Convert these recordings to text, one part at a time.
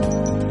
Thank you.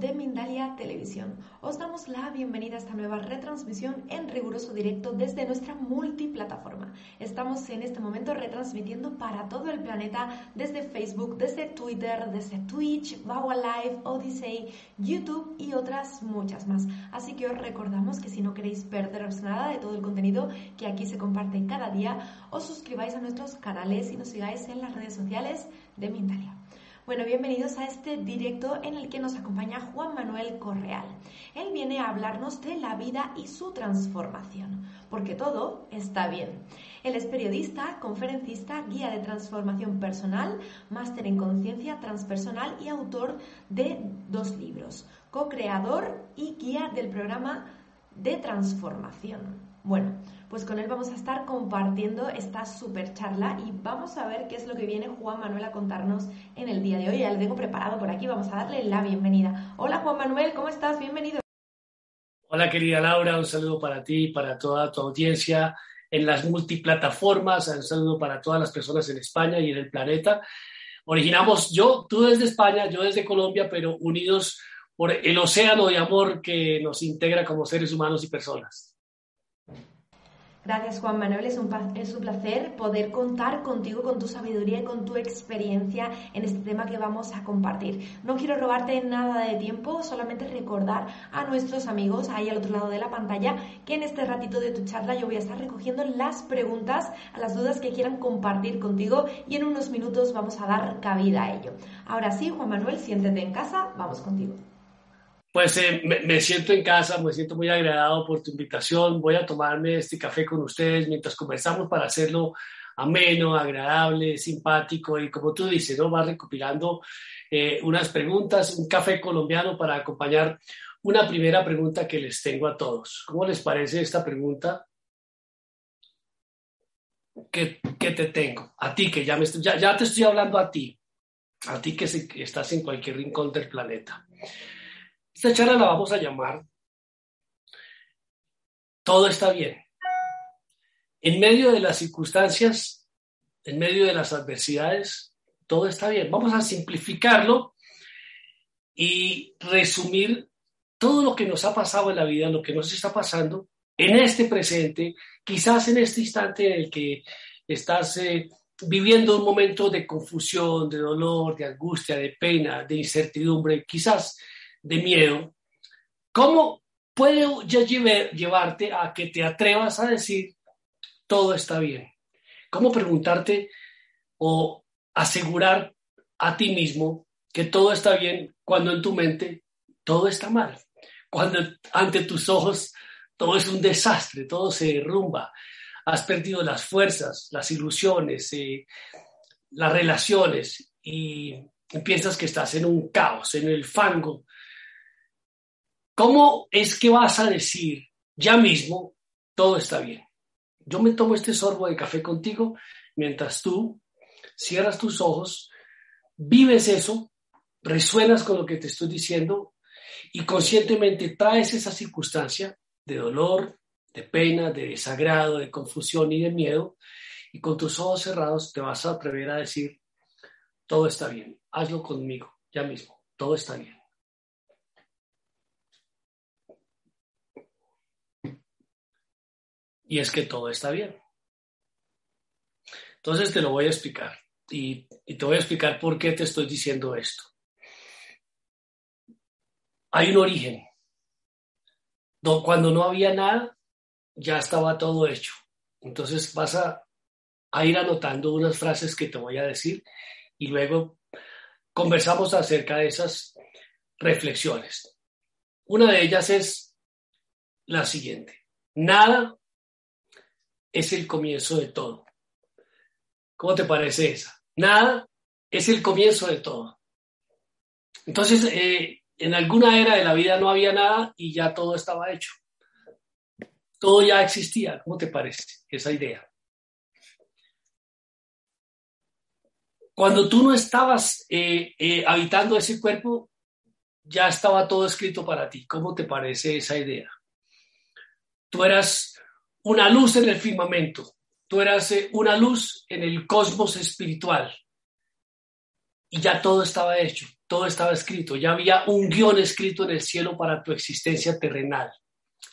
De Mindalia Televisión. Os damos la bienvenida a esta nueva retransmisión en riguroso directo desde nuestra multiplataforma. Estamos en este momento retransmitiendo para todo el planeta desde Facebook, desde Twitter, desde Twitch, Bawa Live, Odyssey, YouTube y otras muchas más. Así que os recordamos que si no queréis perderos nada de todo el contenido que aquí se comparte cada día, os suscribáis a nuestros canales y nos sigáis en las redes sociales de Mindalia. Bueno, bienvenidos a este directo en el que nos acompaña Juan Manuel Correal. Él viene a hablarnos de la vida y su transformación, porque todo está bien. Él es periodista, conferencista, guía de transformación personal, máster en conciencia transpersonal y autor de dos libros, co-creador y guía del programa de transformación. Bueno, pues con él vamos a estar compartiendo esta super charla y vamos a ver qué es lo que viene Juan Manuel a contarnos en el día de hoy. Ya lo tengo preparado por aquí, vamos a darle la bienvenida. Hola Juan Manuel, ¿cómo estás? Bienvenido. Hola querida Laura, un saludo para ti y para toda tu audiencia en las multiplataformas, un saludo para todas las personas en España y en el planeta. Originamos yo, tú desde España, yo desde Colombia, pero unidos por el océano de amor que nos integra como seres humanos y personas. Gracias Juan Manuel, es un, es un placer poder contar contigo, con tu sabiduría y con tu experiencia en este tema que vamos a compartir. No quiero robarte nada de tiempo, solamente recordar a nuestros amigos ahí al otro lado de la pantalla que en este ratito de tu charla yo voy a estar recogiendo las preguntas, las dudas que quieran compartir contigo y en unos minutos vamos a dar cabida a ello. Ahora sí, Juan Manuel, siéntete en casa, vamos contigo. Pues eh, me, siento en casa, me siento muy agradado por tu invitación. Voy a tomarme este café con ustedes mientras conversamos para hacerlo ameno, agradable, simpático y como tú dices, ¿no? Va recopilando eh, unas preguntas, un café colombiano para acompañar una primera pregunta que les tengo a todos. ¿Cómo les parece esta pregunta? ¿Qué, te tengo? A ti, que ya, me ya, ya, te estoy hablando a ti, a ti que, que estás en cualquier rincón del planeta. Esta charla la vamos a llamar Todo está bien. En medio de las circunstancias, en medio de las adversidades, todo está bien. Vamos a simplificarlo y resumir todo lo que nos ha pasado en la vida, lo que nos está pasando en este presente, quizás en este instante en el que estás eh, viviendo un momento de confusión, de dolor, de angustia, de pena, de incertidumbre, quizás de miedo, ¿cómo puede llevarte a que te atrevas a decir todo está bien? ¿Cómo preguntarte o asegurar a ti mismo que todo está bien cuando en tu mente todo está mal? Cuando ante tus ojos todo es un desastre, todo se derrumba, has perdido las fuerzas, las ilusiones, eh, las relaciones y piensas que estás en un caos, en el fango ¿Cómo es que vas a decir ya mismo todo está bien? Yo me tomo este sorbo de café contigo mientras tú cierras tus ojos, vives eso, resuenas con lo que te estoy diciendo y conscientemente traes esa circunstancia de dolor, de pena, de desagrado, de confusión y de miedo y con tus ojos cerrados te vas a atrever a decir todo está bien, hazlo conmigo, ya mismo, todo está bien. Y es que todo está bien. Entonces te lo voy a explicar y, te voy a explicar por qué te estoy diciendo esto. Hay un origen. Cuando no había nada, ya estaba todo hecho. Entonces vas a a ir anotando unas frases que te voy a decir y luego conversamos acerca de esas reflexiones. Una de ellas es la siguiente. Nada es el comienzo de todo. ¿Cómo te parece esa? Nada es el comienzo de todo. Entonces, eh, en alguna era de la vida no había nada y ya todo estaba hecho. Todo ya existía. ¿Cómo te parece esa idea? Cuando tú no estabas eh, eh, habitando ese cuerpo, ya estaba todo escrito para ti. ¿Cómo te parece esa idea? Tú eras una luz en el firmamento, tú eras eh, una luz en el cosmos espiritual. Y ya todo estaba hecho, todo estaba escrito, ya había un guion escrito en el cielo para tu existencia terrenal.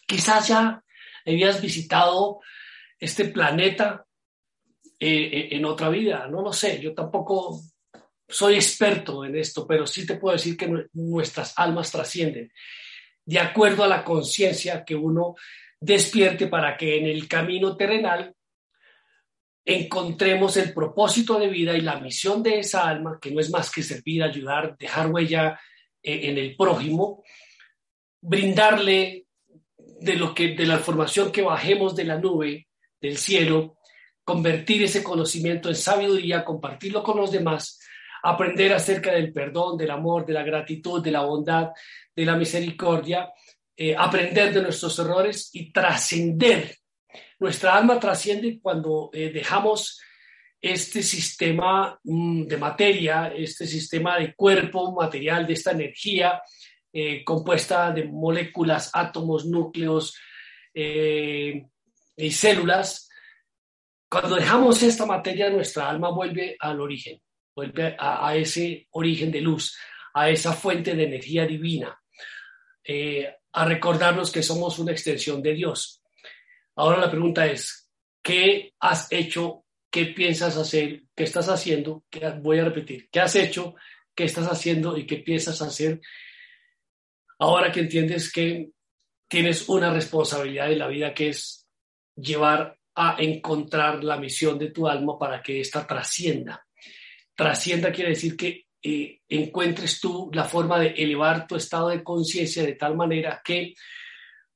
Quizás ya habías visitado este planeta eh, eh, en otra vida, no lo sé, yo tampoco soy experto en esto, pero sí te puedo decir que nuestras almas trascienden de acuerdo a la conciencia que uno despierte para que en el camino terrenal encontremos el propósito de vida y la misión de esa alma, que no es más que servir, ayudar, dejar huella eh, en el prójimo, brindarle de lo que de la información que bajemos de la nube del cielo convertir ese conocimiento en sabiduría, compartirlo con los demás, aprender acerca del perdón, del amor, de la gratitud, de la bondad, de la misericordia, eh, aprender de nuestros errores y trascender. Nuestra alma trasciende cuando eh, dejamos este sistema mm, de materia, este sistema de cuerpo material, de esta energía eh, compuesta de moléculas, átomos, núcleos y células, cuando dejamos esta materia, nuestra alma vuelve al origen, vuelve a, ese origen de luz, a esa fuente de energía divina, eh, a recordarnos que somos una extensión de Dios. Ahora la pregunta es, ¿qué has hecho? ¿Qué piensas hacer? ¿Qué estás haciendo? Voy a repetir, ¿qué has hecho? ¿Qué estás haciendo? ¿Y qué piensas hacer? Ahora que entiendes que tienes una responsabilidad en la vida que es llevar a encontrar la misión de tu alma para que ésta trascienda. Trascienda quiere decir que eh, encuentres tú la forma de elevar tu estado de conciencia de tal manera que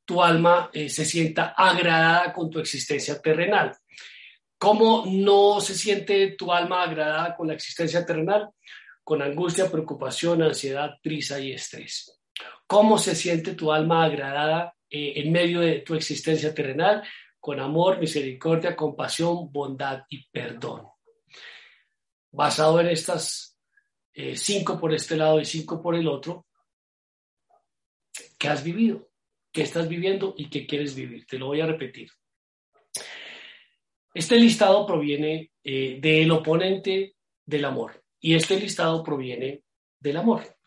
tu alma eh, se sienta agradada con tu existencia terrenal. ¿Cómo no se siente tu alma agradada con la existencia terrenal? Con angustia, preocupación, ansiedad, prisa y estrés. ¿Cómo se siente tu alma agradada eh, en medio de tu existencia terrenal? con amor, misericordia, compasión, bondad y perdón. Basado en estas eh, cinco por este lado y cinco por el otro, ¿qué has vivido? ¿Qué estás viviendo y qué quieres vivir? Te lo voy a repetir. Este listado proviene eh, del oponente del amor y este listado proviene del amor.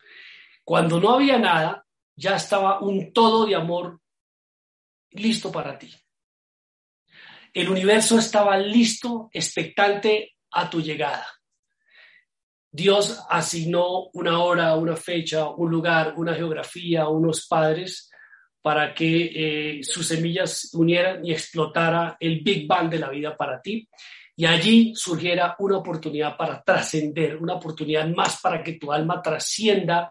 Cuando no había nada, ya estaba un todo de amor listo para ti. El universo estaba listo, expectante a tu llegada. Dios asignó una hora, una fecha, un lugar, una geografía, unos padres para que eh, sus semillas unieran y explotara el Big Bang de la vida para ti. Y allí surgiera una oportunidad para trascender, una oportunidad más para que tu alma trascienda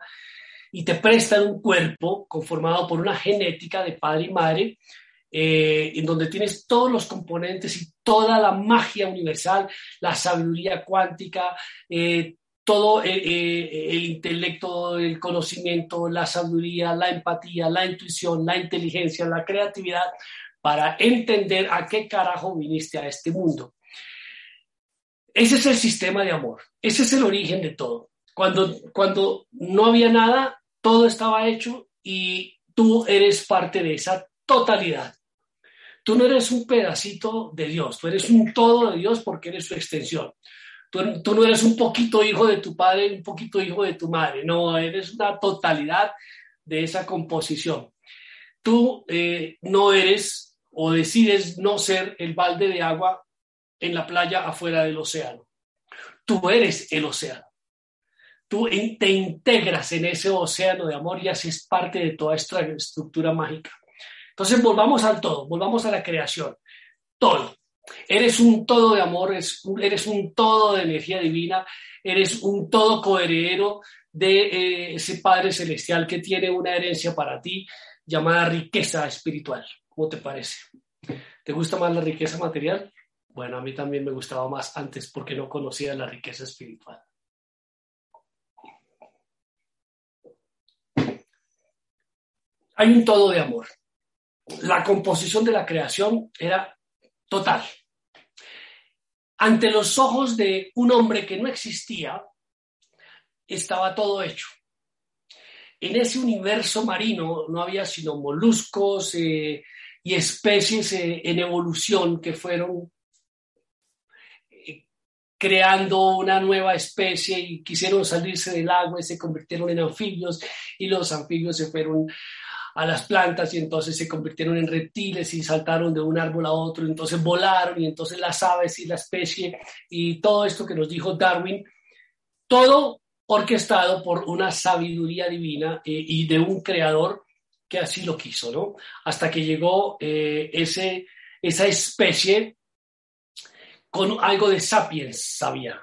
y te presta un cuerpo conformado por una genética de padre y madre eh, en donde tienes todos los componentes y toda la magia universal, la sabiduría cuántica, eh, todo eh, el intelecto, el conocimiento, la sabiduría, la empatía, la intuición, la inteligencia, la creatividad, para entender a qué carajo viniste a este mundo. Ese es el sistema de amor, ese es el origen de todo. Cuando, cuando no había nada, todo estaba hecho y tú eres parte de esa totalidad. Tú no eres un pedacito de Dios, tú eres un todo de Dios porque eres su extensión. Tú, no eres un poquito hijo de tu padre, un poquito hijo de tu madre, no, eres una totalidad de esa composición. Tú eh, no eres o decides no ser el balde de agua en la playa afuera del océano. Tú eres el océano. Tú te integras en ese océano de amor y haces parte de toda esta estructura mágica. Entonces volvamos al todo, volvamos a la creación. Todo, Eres un todo de amor, eres un todo de energía divina, eres un todo coheredero de eh, ese Padre Celestial que tiene una herencia para ti llamada riqueza espiritual. ¿Cómo te parece? ¿Te gusta más la riqueza material? Bueno, a mí también me gustaba más antes porque no conocía la riqueza espiritual. Hay un todo de amor. La composición de la creación era total. Ante los ojos de un hombre que no existía, estaba todo hecho. En ese universo marino no había sino moluscos eh, y especies eh, en evolución que fueron eh, creando una nueva especie y quisieron salirse del agua y se convirtieron en anfibios y los anfibios se fueron a las plantas y entonces se convirtieron en reptiles y saltaron de un árbol a otro, y entonces volaron y entonces las aves y la especie y todo esto que nos dijo Darwin, todo orquestado por una sabiduría divina eh, y de un creador que así lo quiso, ¿no? Hasta que llegó eh, ese, esa especie con algo de sapiens, sabía,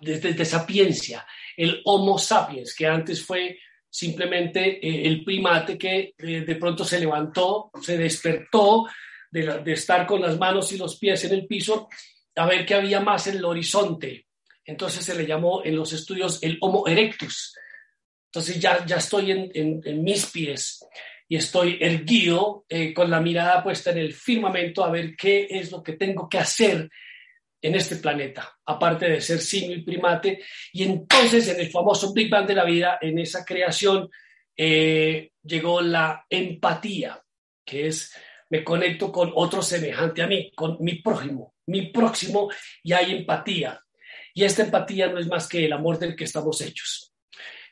de, sapiencia, el Homo sapiens, que antes fue simplemente eh, el primate que de pronto se levantó, se despertó de, estar con las manos y los pies en el piso a ver qué había más en el horizonte entonces se le llamó en los estudios el Homo erectus. Entonces ya, ya estoy en, mis pies y estoy erguido eh, con la mirada puesta en el firmamento a ver qué es lo que tengo que hacer en este planeta, aparte de ser simio y primate. Y entonces en el famoso Big Bang de la vida, en esa creación, eh, llegó la empatía, que es me conecto con otro semejante a mí, con mi prójimo, mi próximo, y hay empatía. Y esta empatía no es más que el amor del que estamos hechos.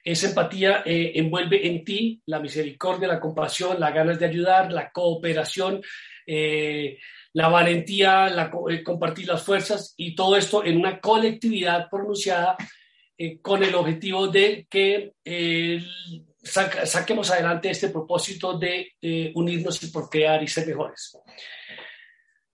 Esa empatía eh, envuelve en ti la misericordia, la compasión, las ganas de ayudar, la cooperación, eh, la valentía, eh, compartir las fuerzas y todo esto en una colectividad pronunciada con el objetivo de que saquemos adelante este propósito de unirnos y procrear y ser mejores.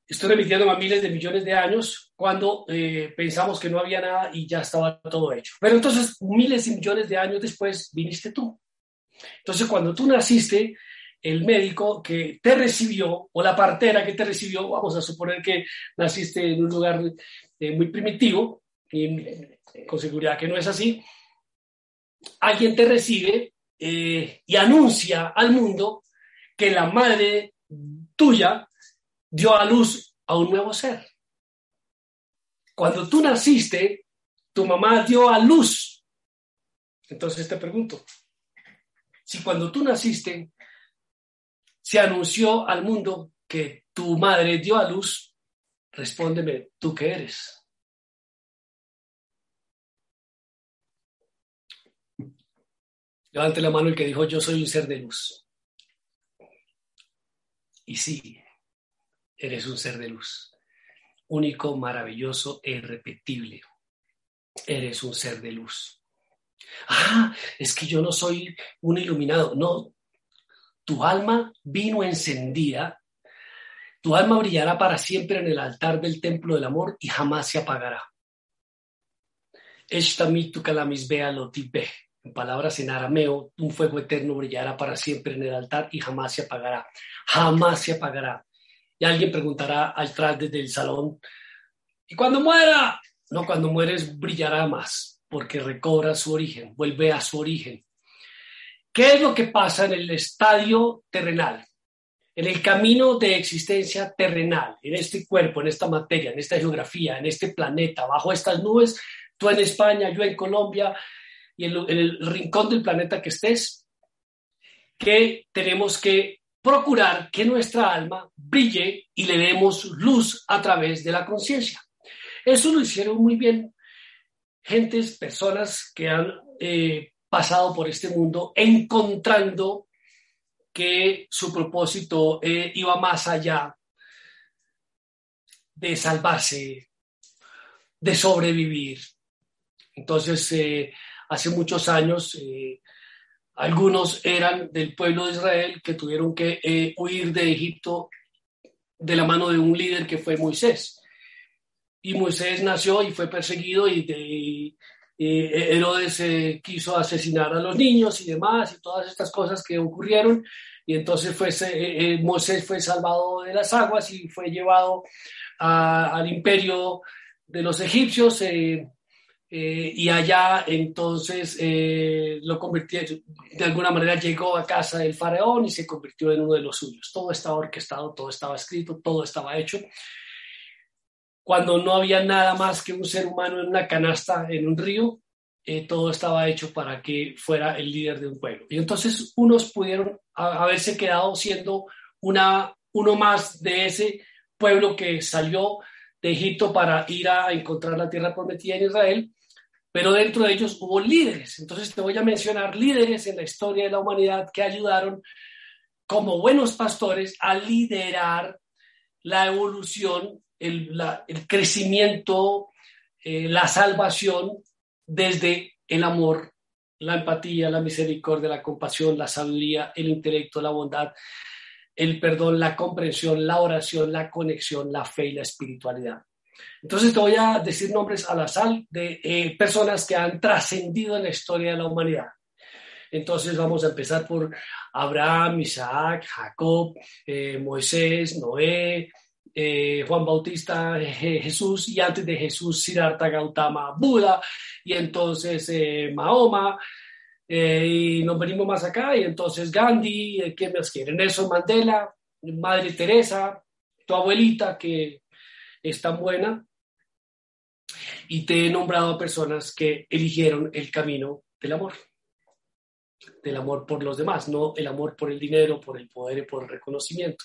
Estoy remitiendo a miles de millones de años cuando eh, pensamos que no había nada y ya estaba todo hecho. Pero entonces, miles y millones de años después, viniste tú. Entonces, cuando tú naciste, el médico que te recibió o la partera que te recibió, vamos a suponer que naciste en un lugar eh, muy primitivo, y con seguridad que no es así, alguien te recibe eh, y anuncia al mundo que la madre tuya dio a luz a un nuevo ser. Cuando tú naciste, tu mamá dio a luz. Entonces te pregunto, si cuando tú naciste se anunció al mundo que tu madre dio a luz, respóndeme, ¿tú qué eres? Levante la mano el que dijo, yo soy un ser de luz. Y sí, Eres un ser de luz, único, maravilloso e irrepetible. Eres un ser de luz. Ah, es que yo no soy un iluminado. No, tu alma vino encendida. Tu alma brillará para siempre en el altar del templo del amor y jamás se apagará. En palabras en arameo, un fuego eterno brillará para siempre en el altar y jamás se apagará. Jamás se apagará. Y alguien preguntará atrás desde el salón, ¿y cuando muera? No, cuando mueres brillará más, porque recobra su origen, vuelve a su origen. ¿Qué es lo que pasa en el estadio terrenal? En el camino de existencia terrenal, en este cuerpo, en esta materia, en esta geografía, en este planeta, bajo estas nubes, tú en España, yo en Colombia y en el rincón del planeta que estés, que tenemos que procurar que nuestra alma brille y le demos luz a través de la conciencia. Eso lo hicieron muy bien gentes, personas que han eh, pasado por este mundo encontrando que su propósito eh, iba más allá de salvarse, de sobrevivir. Entonces, eh, hace muchos años, algunos eran del pueblo de Israel que tuvieron que eh, huir de Egipto de la mano de un líder que fue Moisés. Y Moisés nació y fue perseguido y, Herodes eh, quiso asesinar a los niños y demás y todas estas cosas que ocurrieron. Y entonces fue, eh, Moisés fue salvado de las aguas y fue llevado al imperio de los egipcios. Eh, y allá entonces eh, lo convirtió, de alguna manera llegó a casa del faraón y se convirtió en uno de los suyos. Todo estaba orquestado, todo estaba escrito, todo estaba hecho. Cuando no había nada más que un ser humano en una canasta en un río, eh, todo estaba hecho para que fuera el líder de un pueblo. Y entonces unos pudieron haberse quedado siendo una, uno más de ese pueblo que salió de Egipto para ir a encontrar la tierra prometida en Israel pero dentro de ellos hubo líderes. Entonces te voy a mencionar líderes en la historia de la humanidad que ayudaron como buenos pastores a liderar la evolución, el, crecimiento, eh, la salvación desde el amor, la empatía, la misericordia, la compasión, la sabiduría, el intelecto, la bondad, el perdón, la comprensión, la oración, la conexión, la fe y la espiritualidad. Entonces te voy a decir nombres a la sal de eh, personas que han trascendido en la historia de la humanidad. Entonces vamos a empezar por Abraham, Isaac, Jacob, eh, Moisés, Noé, eh, Juan Bautista, Jesús y antes de Jesús, Siddhartha Gautama, Buda y entonces Mahoma. y nos venimos más acá y entonces Gandhi, ¿qué más quieren? Nelson Mandela, Madre Teresa, tu abuelita que es tan buena y te he nombrado a personas que eligieron el camino del amor, del amor por los demás, no el amor por el dinero, por el poder y por el reconocimiento.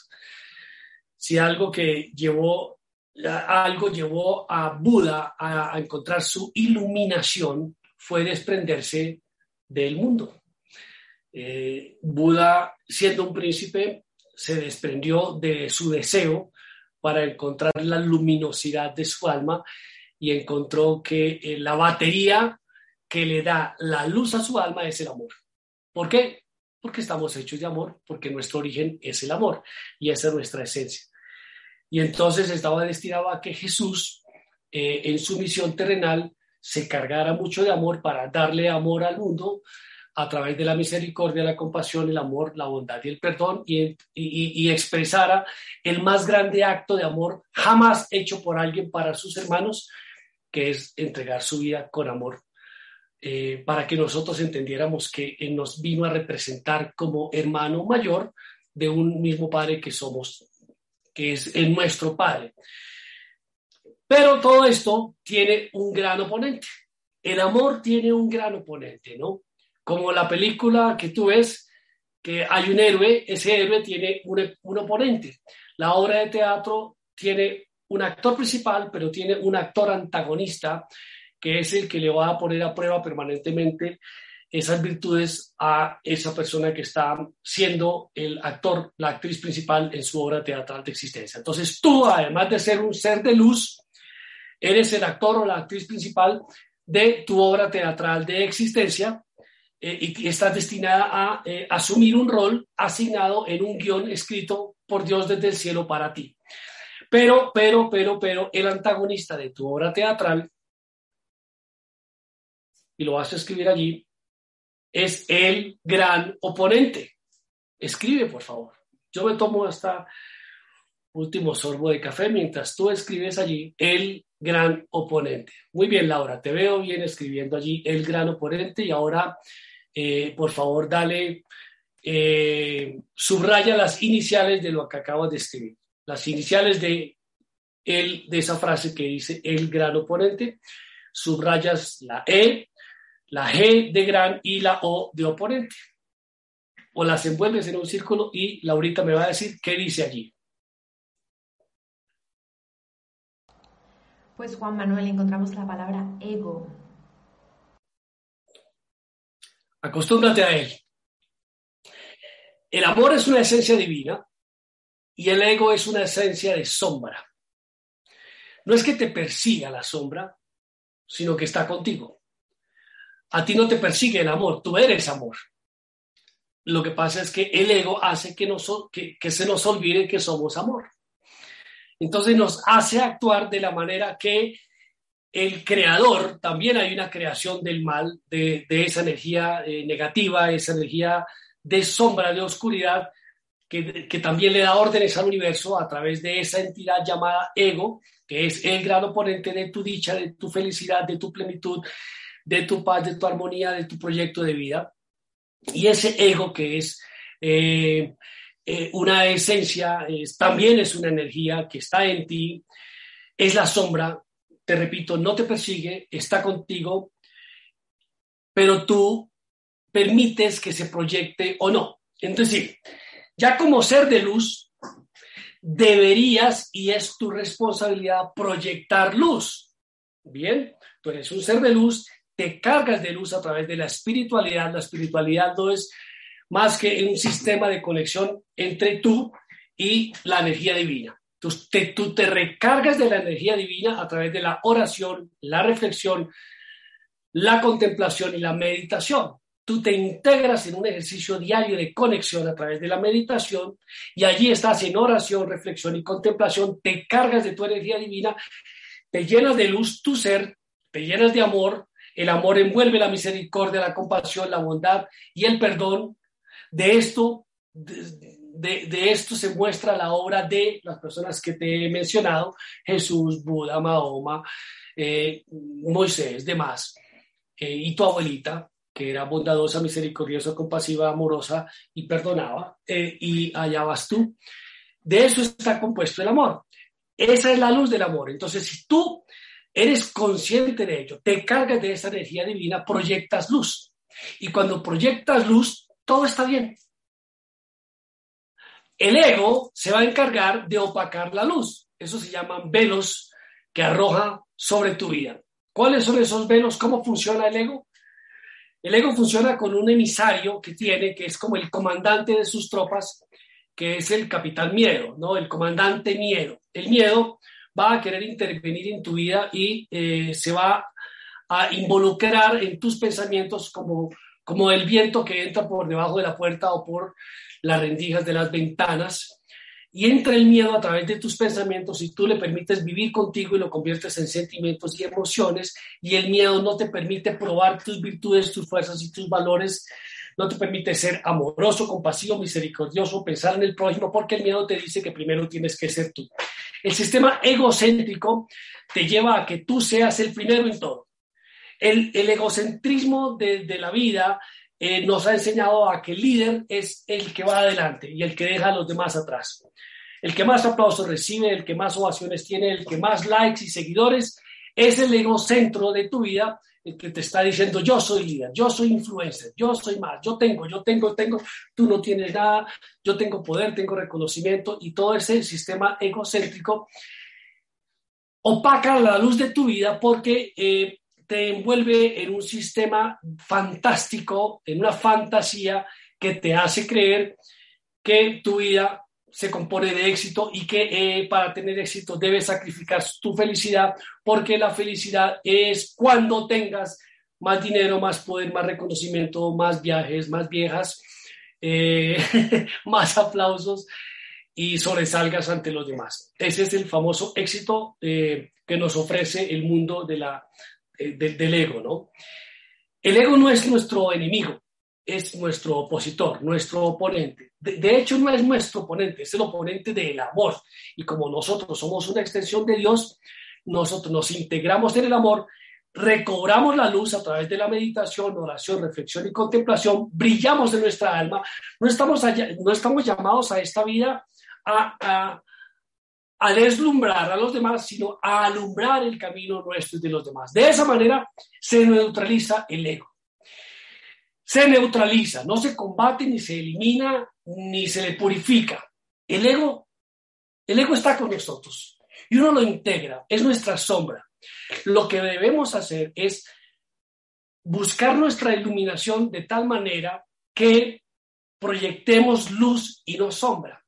Si algo que llevó, algo llevó a Buda a, encontrar su iluminación fue desprenderse del mundo. Eh, Buda, siendo un príncipe, se desprendió de su deseo para encontrar la luminosidad de su alma y encontró que eh, la batería que le da la luz a su alma es el amor. ¿Por qué? Porque estamos hechos de amor, porque nuestro origen es el amor y esa es nuestra esencia. Y entonces estaba destinado a que Jesús, eh, en su misión terrenal, se cargara mucho de amor para darle amor al mundo, a través de la misericordia, la compasión, el amor, la bondad y el perdón y, expresara el más grande acto de amor jamás hecho por alguien para sus hermanos, que es entregar su vida con amor, eh, para que nosotros entendiéramos que Él nos vino a representar como hermano mayor de un mismo Padre que somos, que es el nuestro Padre. Pero todo esto tiene un gran oponente. El amor tiene un gran oponente, ¿no? como la película que tú ves, que hay un héroe, ese héroe tiene un, oponente. La obra de teatro tiene un actor principal, pero tiene un actor antagonista, que es el que le va a poner a prueba permanentemente esas virtudes a esa persona que está siendo el actor, la actriz principal en su obra teatral de existencia. Entonces tú, además de ser un ser de luz, eres el actor o la actriz principal de tu obra teatral de existencia eh, y estás destinada a eh, asumir un rol asignado en un guion escrito por Dios desde el cielo para ti. Pero, pero, pero, pero, el antagonista de tu obra teatral, y lo vas a escribir allí, es el gran oponente. Escribe, por favor. Yo me tomo hasta último sorbo de café mientras tú escribes allí el gran oponente. Muy bien, Laura, te veo bien escribiendo allí el gran oponente y ahora eh, por favor, dale, eh, subraya las iniciales de lo que acabas de escribir. Las iniciales de, el, de esa frase que dice el gran oponente, subrayas la E, la G de gran y la O de oponente. O las envuelves en un círculo y Laurita me va a decir qué dice allí. Pues Juan Manuel, encontramos la palabra ego. Acostúmbrate a él. El amor es una esencia divina y el ego es una esencia de sombra. No es que te persiga la sombra, sino que está contigo. A ti no te persigue el amor, tú eres amor. Lo que pasa es que el ego hace que, que, se nos olvide que somos amor. entonces nos hace actuar de la manera que el creador, también hay una creación del mal, de, esa energía eh, negativa, esa energía de sombra, de oscuridad, que, que, también le da órdenes al universo a través de esa entidad llamada ego, que es el gran oponente de tu dicha, de tu felicidad, de tu plenitud, de tu paz, de tu armonía, de tu proyecto de vida. Y ese ego que es eh, eh, una esencia, también es una energía que está en ti, es la sombra, te repito, no te persigue, está contigo, pero tú permites que se proyecte o no. Entonces, ya como ser de luz, deberías y es tu responsabilidad proyectar luz. Bien, tú eres un ser de luz, te cargas de luz a través de la espiritualidad. La espiritualidad no es más que un sistema de conexión entre tú y la energía divina. Tú te, tú te recargas de la energía divina a través de la oración, la reflexión, la contemplación y la meditación. Tú te integras en un ejercicio diario de conexión a través de la meditación y allí estás en oración, reflexión y contemplación, te cargas de tu energía divina, te llenas de luz tu ser, te llenas de amor, el amor envuelve la misericordia, la compasión, la bondad y el perdón. De esto, de, esto se muestra la obra de las personas que te he mencionado, Jesús, Buda, Mahoma, eh, Moisés, demás, eh, y tu abuelita, que era bondadosa, misericordiosa, compasiva, amorosa y perdonaba, eh, y allá vas tú. De eso está compuesto el amor. Esa es la luz del amor. Entonces, si tú eres consciente de ello, te cargas de esa energía divina, proyectas luz. Y cuando proyectas luz, todo está bien. El ego se va a encargar de opacar la luz. Eso se llaman velos que arroja sobre tu vida. ¿Cuáles son esos velos? ¿Cómo funciona el ego? El ego funciona con un emisario que tiene, que es como el comandante de sus tropas, que es el capitán miedo, ¿no? El comandante miedo. El miedo va a querer intervenir en tu vida y eh, se va a involucrar en tus pensamientos como, como el viento que entra por debajo de la puerta o por las rendijas de las ventanas. Y entra el miedo a través de tus pensamientos y tú le permites vivir contigo y lo conviertes en sentimientos y emociones y el miedo no te permite probar tus virtudes, tus fuerzas y tus valores no te permite ser amoroso, compasivo, misericordioso, pensar en el prójimo, porque el miedo te dice que primero tienes que ser tú. El sistema egocéntrico te lleva a que tú seas el primero en todo. El, egocentrismo de, la vida eh, nos ha enseñado a que el líder es el que va adelante y el que deja a los demás atrás. El que más aplausos recibe, el que más ovaciones tiene, el que más likes y seguidores, es el egocentro de tu vida que te está diciendo yo soy líder, yo soy influencer, yo soy más, yo tengo, yo tengo, tengo, tú no tienes nada, yo tengo poder, tengo reconocimiento y todo ese sistema egocéntrico opaca la luz de tu vida porque eh, te envuelve en un sistema fantástico, en una fantasía que te hace creer que tu vida se compone de éxito y que eh, para tener éxito debes sacrificar tu felicidad porque la felicidad es cuando tengas más dinero, más poder, más reconocimiento, más viajes, más viejas, eh, más aplausos y sobresalgas ante los demás. Ese es el famoso éxito eh, que nos ofrece el mundo de la, del ego, ¿no? El ego no es nuestro enemigo, es nuestro opositor, nuestro oponente. De, hecho, no es nuestro oponente, es el oponente del amor. Y como nosotros somos una extensión de Dios, nosotros nos integramos en el amor, recobramos la luz a través de la meditación, oración, reflexión y contemplación, brillamos en nuestra alma. No estamos, no estamos llamados a esta vida a, a, a deslumbrar a los demás, sino a alumbrar el camino nuestro y de los demás. De esa manera se neutraliza el ego se neutraliza, no se combate ni se elimina ni se le purifica. El ego, el ego está con nosotros y uno lo integra, es nuestra sombra. Lo que debemos hacer es buscar nuestra iluminación de tal manera que proyectemos luz y no sombra.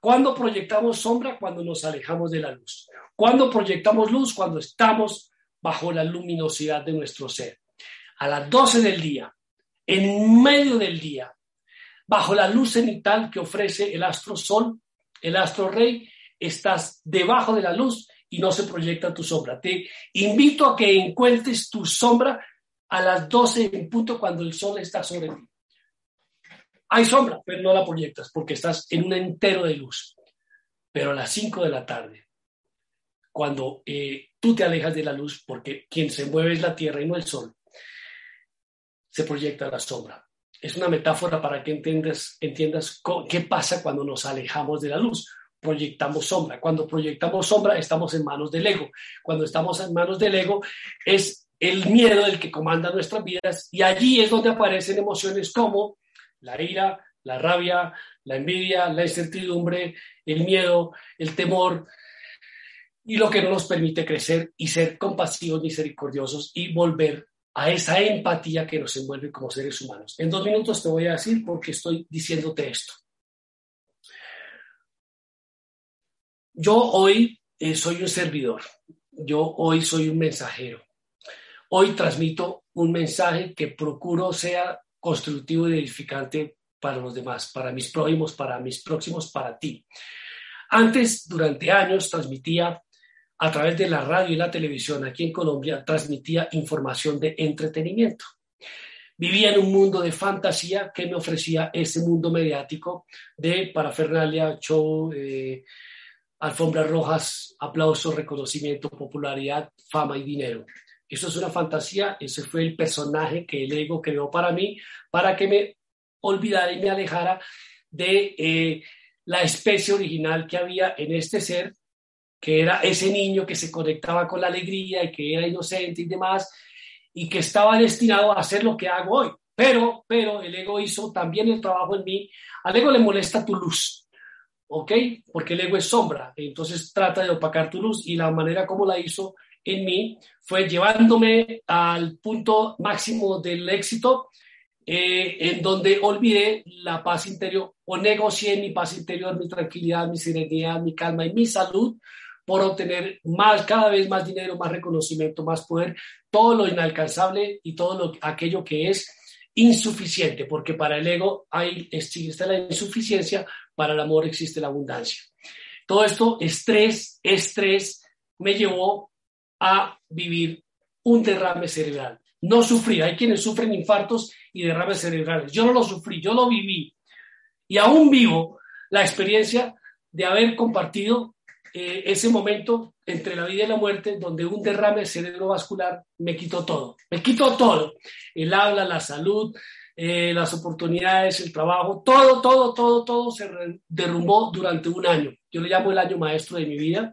Cuando proyectamos sombra? Cuando nos alejamos de la luz. Cuando proyectamos luz? Cuando estamos bajo la luminosidad de nuestro ser. A las 12 del día, en medio del día, bajo la luz cenital que ofrece el astro sol, el astro rey, estás debajo de la luz y no se proyecta tu sombra. Te invito a que encuentres tu sombra a las 12 en punto cuando el sol está sobre ti. Hay sombra, pero no la proyectas porque estás en un entero de luz. Pero a las 5 de la tarde, cuando eh, tú te alejas de la luz, porque quien se mueve es la tierra y no el sol, se proyecta la sombra. Es una metáfora para que entiendas, qué pasa cuando nos alejamos de la luz. Proyectamos sombra. Cuando proyectamos sombra, estamos en manos del ego. Cuando estamos en manos del ego, es el miedo el que comanda nuestras vidas y allí es donde aparecen emociones como la ira, la rabia, la envidia, la incertidumbre, el miedo, el temor, y lo que no nos permite crecer y ser compasivos, misericordiosos y volver a esa empatía que nos envuelve como seres humanos. En dos minutos te voy a decir por qué estoy diciéndote esto. Yo hoy eh, soy un servidor, yo hoy soy un mensajero. Hoy transmito un mensaje que procuro sea constructivo y edificante para los demás, para mis prójimos, para mis próximos, para ti. Antes, durante años, transmitía a través de la radio y la televisión aquí en Colombia, transmitía información de entretenimiento. Vivía en un mundo de fantasía que me ofrecía ese mundo mediático de parafernalia, show, eh, alfombras rojas, aplausos, reconocimiento, popularidad, fama y dinero. Eso es una fantasía, ese fue el personaje que el ego creó para mí, para que me olvidara y me alejara de eh, la especie original que había en este ser, que era ese niño que se conectaba con la alegría y que era inocente y demás, y que estaba destinado a hacer lo que hago hoy. Pero, pero el ego hizo también el trabajo en mí. Al ego le molesta tu luz, ¿ok? Porque el ego es sombra, entonces trata de opacar tu luz y la manera como la hizo en mí fue llevándome al punto máximo del éxito, eh, en donde olvidé la paz interior o negocié mi paz interior, mi tranquilidad, mi serenidad, mi calma y mi salud por obtener más, cada vez más dinero, más reconocimiento, más poder, todo lo inalcanzable y todo lo, aquello que es insuficiente, porque para el ego hay, existe la insuficiencia, para el amor existe la abundancia. Todo esto, estrés, estrés, me llevó a vivir un derrame cerebral. No sufrí, hay quienes sufren infartos y derrames cerebrales. Yo no lo sufrí, yo lo viví. Y aún vivo la experiencia de haber compartido eh, ese momento entre la vida y la muerte, donde un derrame cerebrovascular me quitó todo. Me quitó todo. El habla, la salud, eh, las oportunidades, el trabajo, todo, todo, todo, todo se derrumbó durante un año. Yo le llamo el año maestro de mi vida.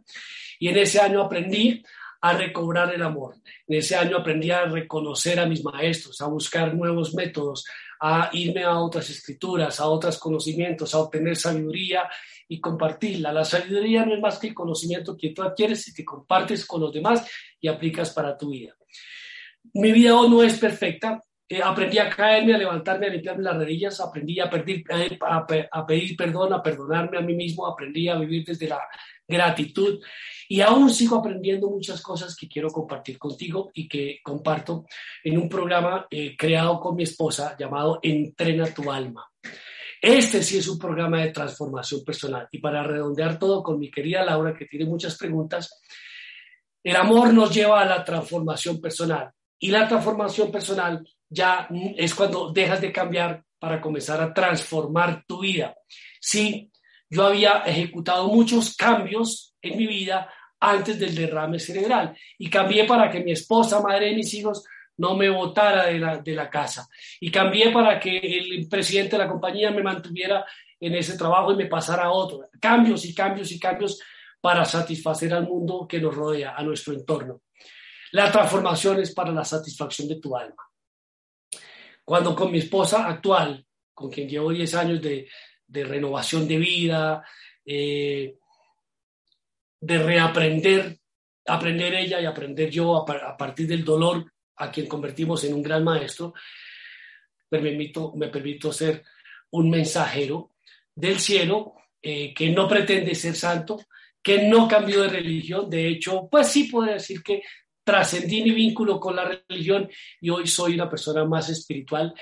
Y en ese año aprendí a recobrar el amor. En ese año aprendí a reconocer a mis maestros, a buscar nuevos métodos, a irme a otras escrituras, a otros conocimientos, a obtener sabiduría y compartirla. La sabiduría no es más que el conocimiento que tú adquieres y que compartes con los demás y aplicas para tu vida. Mi vida hoy no es perfecta. Eh, aprendí a caerme, a levantarme, a limpiarme las rodillas, aprendí a, a pedir perdón, a perdonarme a mí mismo, aprendí a vivir desde la gratitud y aún sigo aprendiendo muchas cosas que quiero compartir contigo y que comparto en un programa eh, creado con mi esposa llamado Entrena tu alma. Este sí es un programa de transformación personal. Y para redondear todo con mi querida Laura, que tiene muchas preguntas, el amor nos lleva a la transformación personal. Y la transformación personal ya es cuando dejas de cambiar para comenzar a transformar tu vida. Sí, yo había ejecutado muchos cambios en mi vida antes del derrame cerebral. Y cambié para que mi esposa, madre de mis hijos, no me votara de la, de la casa. Y cambié para que el presidente de la compañía me mantuviera en ese trabajo y me pasara a otro. Cambios y cambios y cambios para satisfacer al mundo que nos rodea, a nuestro entorno. La transformación es para la satisfacción de tu alma. Cuando con mi esposa actual, con quien llevo 10 años de, renovación de vida, eh, de reaprender, aprender ella y aprender yo a, partir del dolor a quien convertimos en un gran maestro, me permito, me permito ser un mensajero del cielo eh, que no pretende ser santo, que no cambió de religión, de hecho, pues sí puedo decir que trascendí mi vínculo con la religión y hoy soy una persona más espiritual.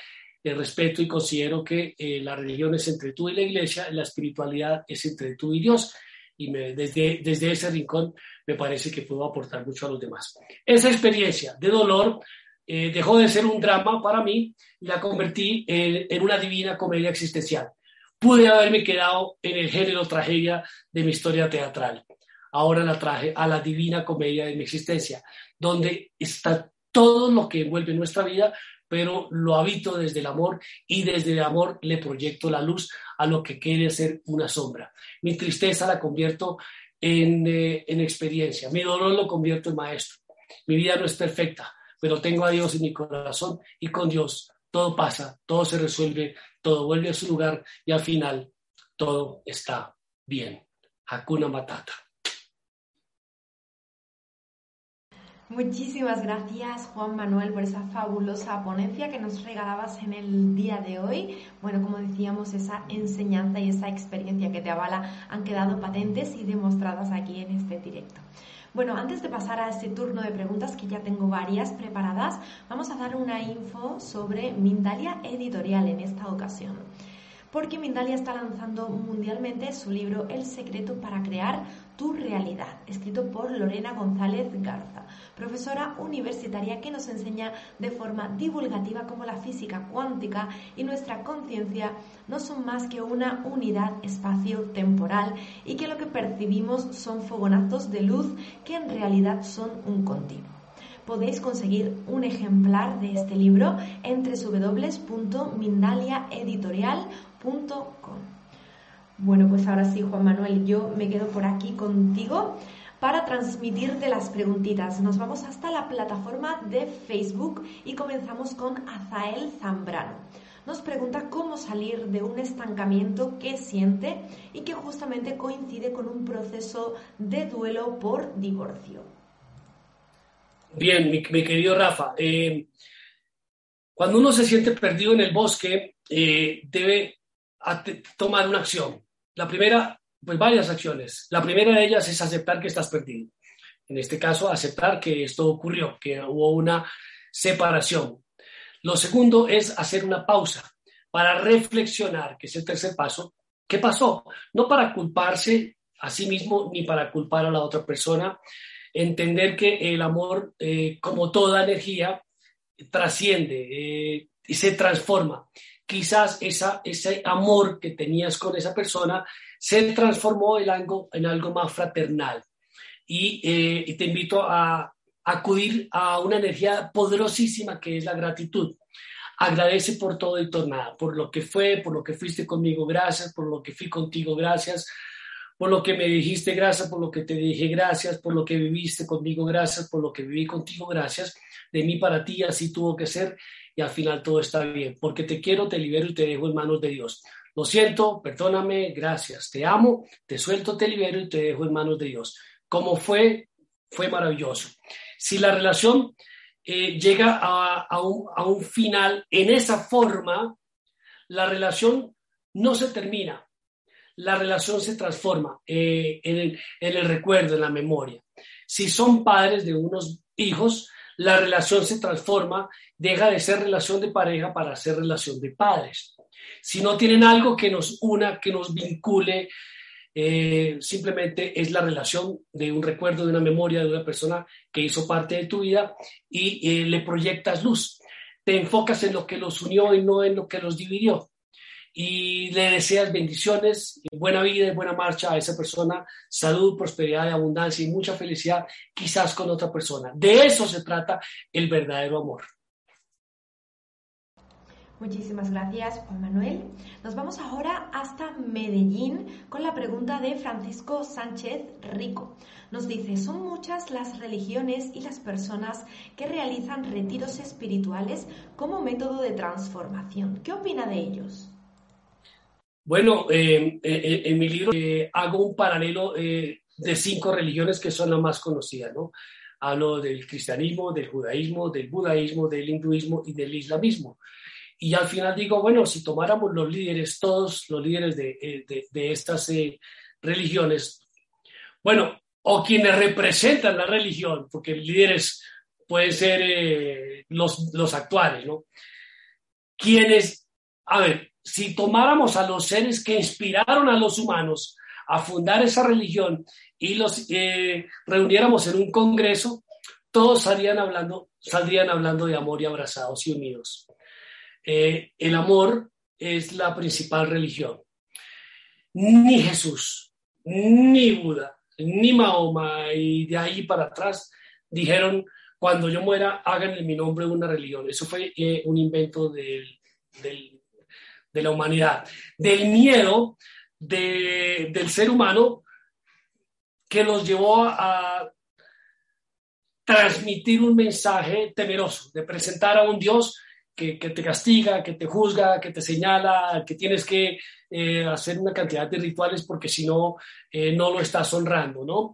Eh, respeto y considero que eh, la religión es entre tú y la iglesia, la espiritualidad es entre tú y Dios y desde, desde ese rincón me parece que puedo aportar mucho a los demás. Esa experiencia de dolor eh, dejó de ser un drama para mí y la convertí en, una divina comedia existencial. Pude haberme quedado en el género tragedia de mi historia teatral. Ahora la traje a la divina comedia de mi existencia, donde está todo lo que envuelve nuestra vida, pero lo habito desde el amor y desde el amor le proyecto la luz a lo que quiere ser una sombra. Mi tristeza la convierto en, eh, en experiencia, mi dolor lo convierto en maestro. Mi vida no es perfecta, pero tengo a Dios en mi corazón y con Dios todo pasa, todo se resuelve, todo vuelve a su lugar y al final todo está bien. Hakuna Matata. Muchísimas gracias Juan Manuel por esa fabulosa ponencia que nos regalabas en el día de hoy. Bueno, como decíamos, esa enseñanza y esa experiencia que te avala han quedado patentes y demostradas aquí en este directo. Bueno, antes de pasar a este turno de preguntas, que ya tengo varias preparadas, vamos a dar una info sobre Mindalia Editorial en esta ocasión porque Mindalia está lanzando mundialmente su libro El secreto para crear tu realidad, escrito por Lorena González Garza, profesora universitaria que nos enseña de forma divulgativa cómo la física cuántica y nuestra conciencia no son más que una unidad espacio-temporal y que lo que percibimos son fogonazos de luz que en realidad son un continuo podéis conseguir un ejemplar de este libro en www.mindaliaeditorial.com. Bueno, pues ahora sí, Juan Manuel, yo me quedo por aquí contigo para transmitirte las preguntitas. Nos vamos hasta la plataforma de Facebook y comenzamos con Azael Zambrano. Nos pregunta cómo salir de un estancamiento que siente y que justamente coincide con un proceso de duelo por divorcio. Bien, mi, querido Rafa, eh, cuando uno se siente perdido en el bosque, eh, debe tomar una acción. La primera, pues varias acciones. La primera de ellas es aceptar que estás perdido. En este caso, aceptar que esto ocurrió, que hubo una separación. Lo segundo es hacer una pausa para reflexionar, que es el tercer paso. ¿Qué pasó? No para culparse a sí mismo ni para culpar a la otra persona, entender que el amor, eh, como toda energía, trasciende eh, y se transforma. Quizás esa, ese amor que tenías con esa persona se transformó en algo, en algo más fraternal. Y, eh, y te invito a acudir a una energía poderosísima que es la gratitud. Agradece por todo y tornado, por lo que fue, por lo que fuiste conmigo, gracias, por lo que fui contigo, gracias, por lo que me dijiste, gracias, por lo que te dije, gracias, por lo que viviste conmigo, gracias, por lo que viví contigo, gracias. De mí para ti así tuvo que ser y al final todo está bien, porque te quiero, te libero y te dejo en manos de Dios. Lo siento, perdóname, gracias, te amo, te suelto, te libero y te dejo en manos de Dios. Como fue, fue maravilloso. Si la relación eh, llega a, un, a un final en esa forma, la relación no se termina, la relación se transforma eh, en, el, recuerdo, en la memoria. Si son padres de unos hijos, la relación se transforma, deja de ser relación de pareja para ser relación de padres. Si no tienen algo que nos una, que nos vincule, eh, simplemente es la relación de un recuerdo, de una memoria, de una persona que hizo parte de tu vida y eh, le proyectas luz. Te enfocas en lo que los unió y no en lo que los dividió y le deseas bendiciones, buena vida y buena marcha a esa persona, salud, prosperidad y abundancia y mucha felicidad, quizás con otra persona. De eso se trata el verdadero amor. Muchísimas gracias, Juan Manuel. Nos vamos ahora hasta Medellín con la pregunta de Francisco Sánchez Rico. Nos dice, son muchas las religiones y las personas que realizan retiros espirituales como método de transformación. ¿Qué opina de ellos? Bueno, eh, eh, en mi libro eh, hago un paralelo de cinco religiones que son las más conocidas, ¿no? Hablo del cristianismo, del judaísmo, del budaísmo, del hinduismo y del islamismo. Y al final digo, bueno, si tomáramos los líderes, todos los líderes de, de estas religiones, bueno, o quienes representan la religión, porque líderes pueden ser los, los actuales, ¿no? Quienes, a ver, si tomáramos a los seres que inspiraron a los humanos a fundar esa religión y los eh, reuniéramos en un congreso, todos salían hablando, saldrían hablando de amor y abrazados y unidos. Eh, el amor es la principal religión. Ni Jesús, ni Buda, ni Mahoma y de ahí para atrás dijeron, cuando yo muera, hagan en mi nombre una religión. Eso fue eh, un invento de la humanidad, del miedo del ser humano que los llevó a transmitir un mensaje temeroso, de presentar a un Dios que, te castiga, que te juzga, que te señala, que tienes que eh, hacer una cantidad de rituales porque si no, eh, no lo estás honrando, ¿no?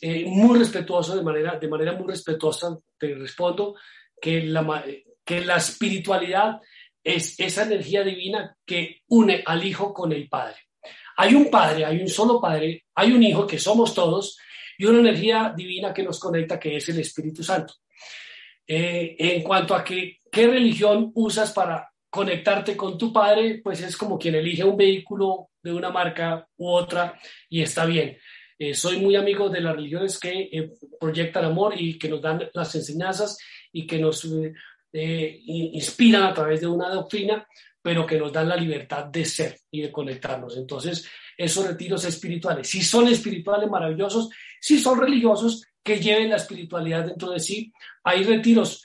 Eh, muy respetuoso, de manera, de manera muy respetuosa, te respondo que la, que la espiritualidad es esa energía divina que une al Hijo con el Padre. Hay un Padre, hay un solo Padre, hay un Hijo que somos todos, y una energía divina que nos conecta, que es el Espíritu Santo. Eh, en cuanto a qué religión usas para conectarte con tu padre, pues es como quien elige un vehículo de una marca u otra y está bien. Eh, soy muy amigo de las religiones que eh, proyectan amor y que nos dan las enseñanzas y que nos inspiran a través de una doctrina, pero que nos dan la libertad de ser y de conectarnos. Entonces, esos retiros espirituales, si son espirituales maravillosos, si son religiosos, que lleven la espiritualidad dentro de sí. Hay retiros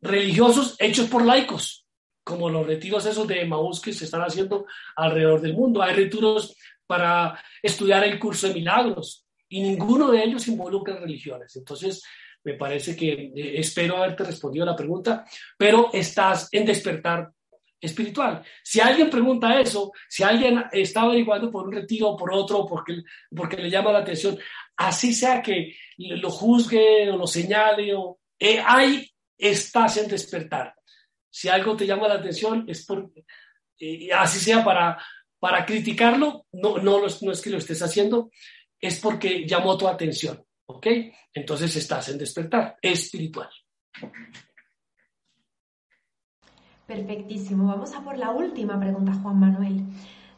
religiosos hechos por laicos, como los retiros esos de Maús que se están haciendo alrededor del mundo. Hay retiros para estudiar el curso de milagros y ninguno de ellos involucra religiones. Entonces, me parece que eh, espero haberte respondido a la pregunta, pero estás en despertar espiritual. Si alguien pregunta eso, si alguien está averiguando por un retiro o por otro, porque, porque le llama la atención, así sea que lo juzgue o lo señale, o, eh, ahí estás en despertar. Si algo te llama la atención, es por, eh, así sea para, para criticarlo, no, no, no es que lo estés haciendo, es porque llamó tu atención, ¿ok? Entonces estás en despertar espiritual. Perfectísimo. Vamos a por la última pregunta, Juan Manuel.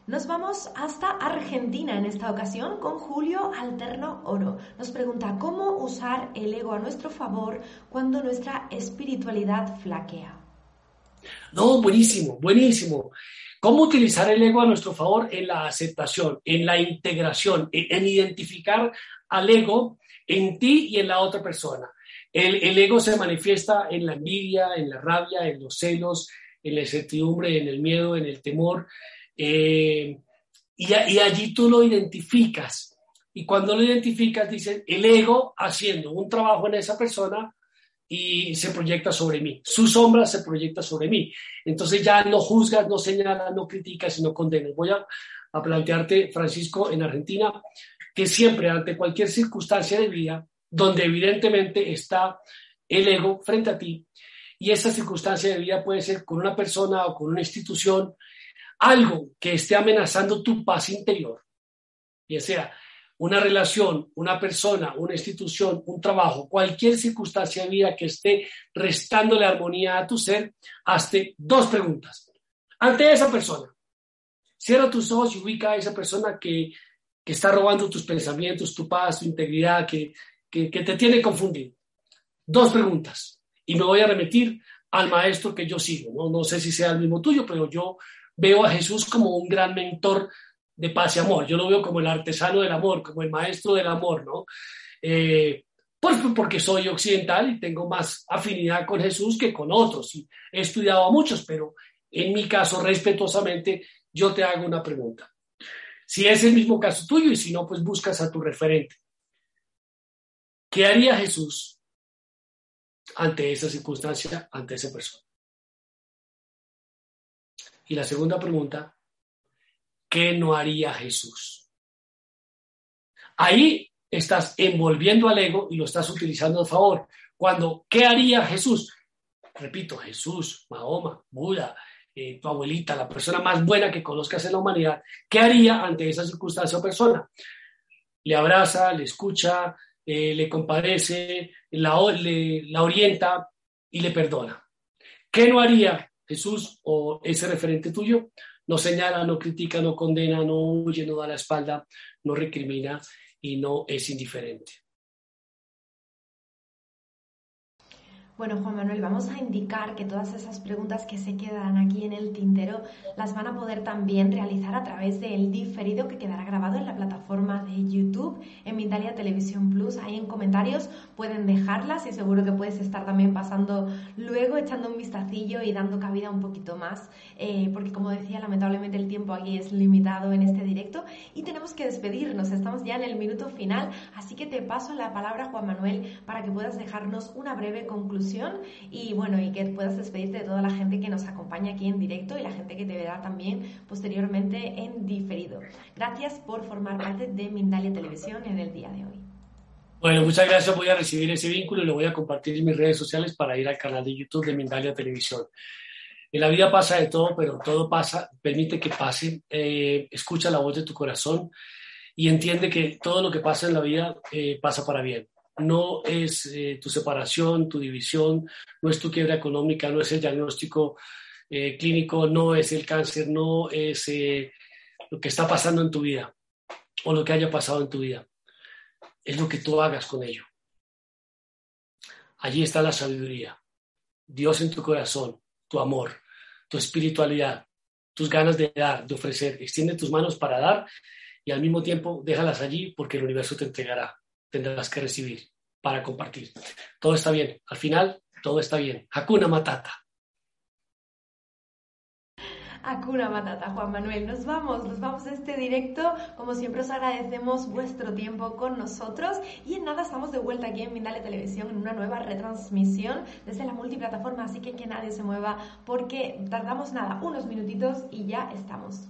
Nos vamos hasta Argentina en esta ocasión con Julio Alterno Oro. Nos pregunta cómo usar el ego a nuestro favor cuando nuestra espiritualidad flaquea. No, buenísimo, buenísimo. ¿Cómo utilizar el ego a nuestro favor en la aceptación, en la integración, en, identificar al ego en ti y en la otra persona? El, ego se manifiesta en la envidia, en la rabia, en los celos, en la incertidumbre, en el miedo, en el temor. Eh, y, allí tú lo identificas. Y cuando lo identificas, dices, el ego haciendo un trabajo en esa persona y se proyecta sobre mí. Su sombra se proyecta sobre mí. Entonces ya no juzgas, no señalas, no criticas, sino condenas. Voy a, a plantearte, Francisco, en Argentina, que siempre ante cualquier circunstancia de vida, donde evidentemente está el ego frente a ti, y esa circunstancia de vida puede ser con una persona o con una institución, algo que esté amenazando tu paz interior, ya sea una relación, una persona, una institución, un trabajo, cualquier circunstancia de vida que esté restándole armonía a tu ser, hazte dos preguntas. Ante esa persona, cierra tus ojos y ubica a esa persona que, que está robando tus pensamientos, tu paz, tu integridad, que, que, te tiene confundido. Dos preguntas. Y me voy a remitir al maestro que yo sigo. ¿no? no sé si sea el mismo tuyo, pero yo veo a Jesús como un gran mentor de paz y amor. Yo lo veo como el artesano del amor, como el maestro del amor, ¿no? Eh, pues porque soy occidental y tengo más afinidad con Jesús que con otros. Y he estudiado a muchos, pero en mi caso, respetuosamente, yo te hago una pregunta. Si es el mismo caso tuyo y si no, pues buscas a tu referente. ¿Qué haría Jesús ante esa circunstancia, ante esa persona? Y la segunda pregunta, ¿qué no haría Jesús? Ahí estás envolviendo al ego y lo estás utilizando a favor. Cuando, ¿qué haría Jesús? Repito, Jesús, Mahoma, Buda, eh, tu abuelita, la persona más buena que conozcas en la humanidad, ¿qué haría ante esa circunstancia o persona? Le abraza, le escucha, eh, le compadece, la, la orienta y le perdona. ¿Qué no haría Jesús o ese referente tuyo, no señala, no critica, no condena, no huye, no da la espalda, no recrimina y no es indiferente. Bueno, Juan Manuel, vamos a indicar que todas esas preguntas que se quedan aquí en el tintero las van a poder también realizar a través del diferido que quedará grabado en la plataforma de YouTube, en Mindalia Televisión Plus. Ahí en comentarios pueden dejarlas y seguro que puedes estar también pasando luego, echando un vistacillo y dando cabida un poquito más, eh, porque como decía, lamentablemente el tiempo aquí es limitado en este directo y tenemos que despedirnos. Estamos ya en el minuto final, así que te paso la palabra, Juan Manuel, para que puedas dejarnos una breve conclusión y bueno, y que puedas despedirte de toda la gente que nos acompaña aquí en directo y la gente que te verá también posteriormente en diferido. Gracias por formar parte de Mindalia Televisión en el día de hoy. Bueno, muchas gracias. Voy a recibir ese vínculo y lo voy a compartir en mis redes sociales para ir al canal de YouTube de Mindalia Televisión. En la vida pasa de todo, pero todo pasa, permite que pase, eh, escucha la voz de tu corazón y entiende que todo lo que pasa en la vida eh, pasa para bien no es eh, tu separación, tu división, no es tu quiebra económica, no es el diagnóstico eh, clínico, no es el cáncer, no es eh, lo que está pasando en tu vida o lo que haya pasado en tu vida. Es lo que tú hagas con ello. Allí está la sabiduría. Dios en tu corazón, tu amor, tu espiritualidad, tus ganas de dar, de ofrecer. Extiende tus manos para dar y al mismo tiempo déjalas allí porque el universo te entregará tendrás que recibir para compartir. Todo está bien. Al final, todo está bien. Hakuna Matata. Hakuna Matata, Juan Manuel. Nos vamos, nos vamos a este directo. Como siempre os agradecemos vuestro tiempo con nosotros y en nada estamos de vuelta aquí en Mindale Televisión en una nueva retransmisión desde la multiplataforma, así que que nadie se mueva porque tardamos nada, unos minutitos y ya estamos.